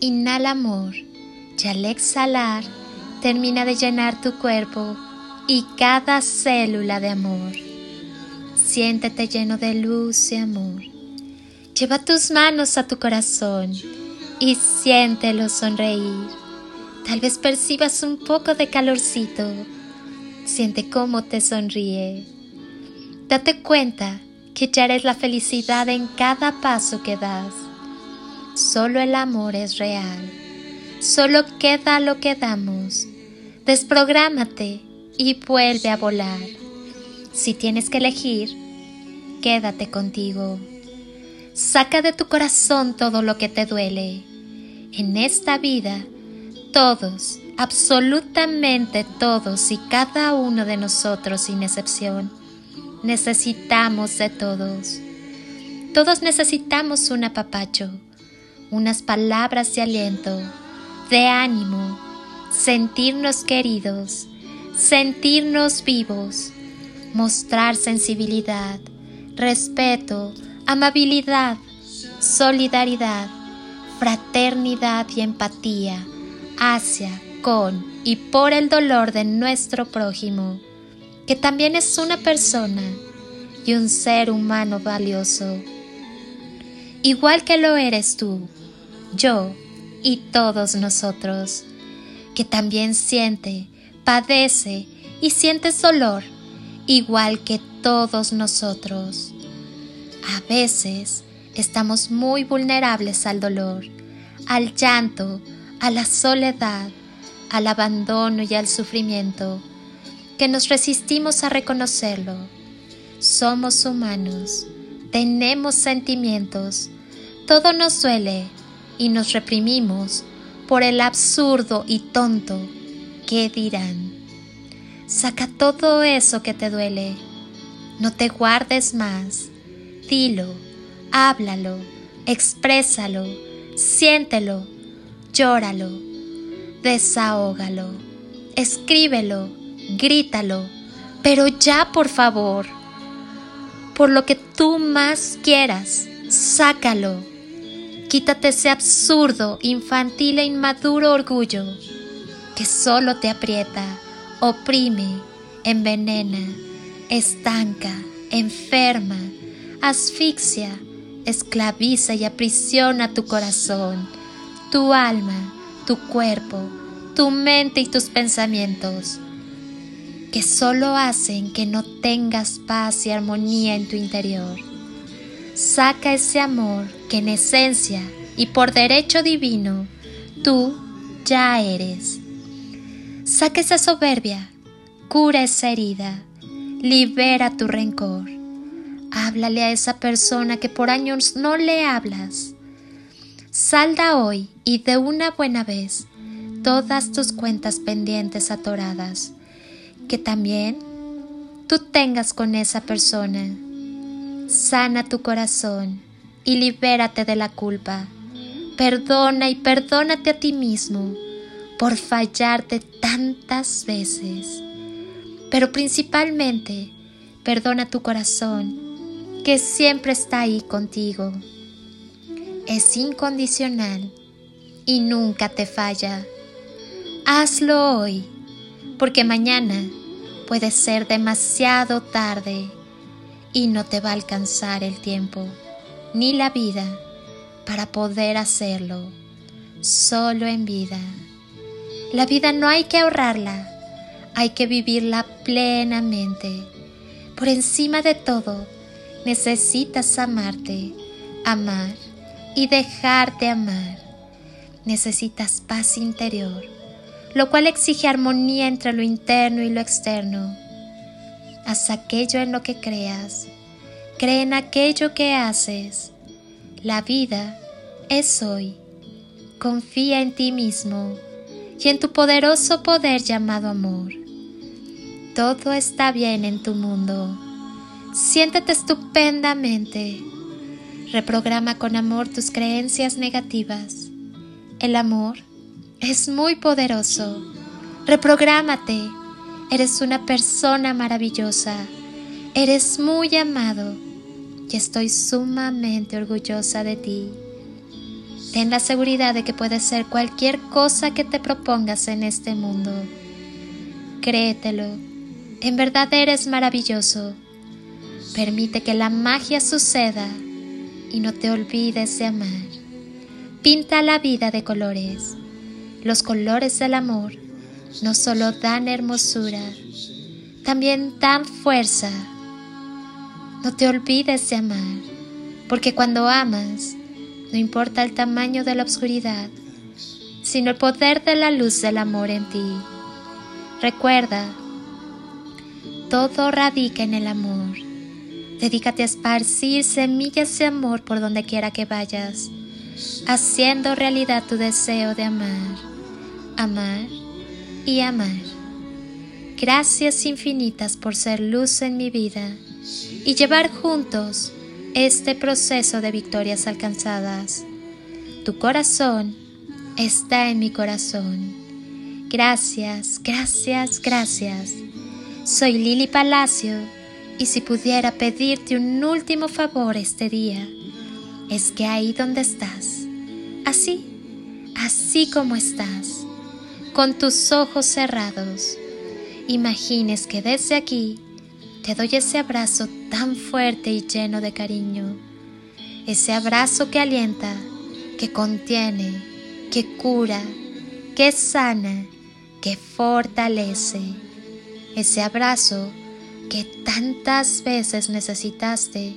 Inhala amor y al exhalar termina de llenar tu cuerpo y cada célula de amor. Siéntete lleno de luz y amor. Lleva tus manos a tu corazón y siéntelo sonreír. Tal vez percibas un poco de calorcito. Siente cómo te sonríe. Date cuenta que ya eres la felicidad en cada paso que das. Solo el amor es real. Solo queda lo que damos. Desprográmate y vuelve a volar. Si tienes que elegir, quédate contigo. Saca de tu corazón todo lo que te duele. En esta vida, todos, absolutamente todos y cada uno de nosotros sin excepción, necesitamos de todos. Todos necesitamos un apapacho, unas palabras de aliento, de ánimo, sentirnos queridos, sentirnos vivos, mostrar sensibilidad, respeto, amabilidad, solidaridad, fraternidad y empatía hacia, con y por el dolor de nuestro prójimo que también es una persona y un ser humano valioso, igual que lo eres tú, yo y todos nosotros, que también siente, padece y siente dolor, igual que todos nosotros. A veces estamos muy vulnerables al dolor, al llanto, a la soledad, al abandono y al sufrimiento que nos resistimos a reconocerlo. Somos humanos, tenemos sentimientos, todo nos duele y nos reprimimos por el absurdo y tonto. Que dirán. Saca todo eso que te duele, no te guardes más, dilo, háblalo, exprésalo, siéntelo, llóralo, desahógalo, escríbelo, grítalo, pero ya por favor, por lo que tú más quieras, sácalo. Quítate ese absurdo, infantil e inmaduro orgullo que solo te aprieta, oprime, envenena, estanca, enferma, asfixia, esclaviza y aprisiona tu corazón, tu alma, tu cuerpo, tu mente y tus pensamientos que solo hacen que no tengas paz y armonía en tu interior. Saca ese amor que en esencia y por derecho divino tú ya eres. Saca esa soberbia, cura esa herida, libera tu rencor. Háblale a esa persona que por años no le hablas. Salda hoy y de una buena vez todas tus cuentas pendientes atoradas que también tú tengas con esa persona. Sana tu corazón y libérate de la culpa. Perdona y perdónate a ti mismo por fallarte tantas veces. Pero principalmente, perdona tu corazón, que siempre está ahí contigo. Es incondicional y nunca te falla. Hazlo hoy, porque mañana puede ser demasiado tarde y no te va a alcanzar el tiempo ni la vida para poder hacerlo. Solo en vida La vida no hay que ahorrarla, hay que vivirla plenamente. Por encima de todo, necesitas amarte, amar y dejarte amar. Necesitas paz interior, lo cual exige armonía entre lo interno y lo externo. Haz aquello en lo que creas, cree en aquello que haces. La vida es hoy. Confía en ti mismo y en tu poderoso poder llamado amor. Todo está bien en tu mundo. Siéntete estupendamente. Reprograma con amor tus creencias negativas. El amor es muy poderoso. Reprográmate. Eres una persona maravillosa. Eres muy amado y estoy sumamente orgullosa de ti. Ten la seguridad de que puedes ser cualquier cosa que te propongas en este mundo. Créetelo, en verdad eres maravilloso. Permite que la magia suceda y no te olvides de amar. Pinta la vida de colores. Los colores del amor no solo dan hermosura, también dan fuerza. No te olvides de amar, porque cuando amas, no importa el tamaño de la oscuridad, sino el poder de la luz del amor en ti. Recuerda, todo radica en el amor. Dedícate a esparcir semillas de amor por donde quiera que vayas, haciendo realidad tu deseo de amar, amar y amar. Gracias infinitas por ser luz en mi vida y llevar juntos este proceso de victorias alcanzadas. Tu corazón está en mi corazón. Gracias, gracias, gracias. Soy Lili Palacio y si pudiera pedirte un último favor este día, es que ahí donde estás, así, así como estás, con tus ojos cerrados, imagines que desde aquí te doy ese abrazo tan fuerte y lleno de cariño, ese abrazo que alienta, que contiene, que cura, que sana, que fortalece, ese abrazo que tantas veces necesitaste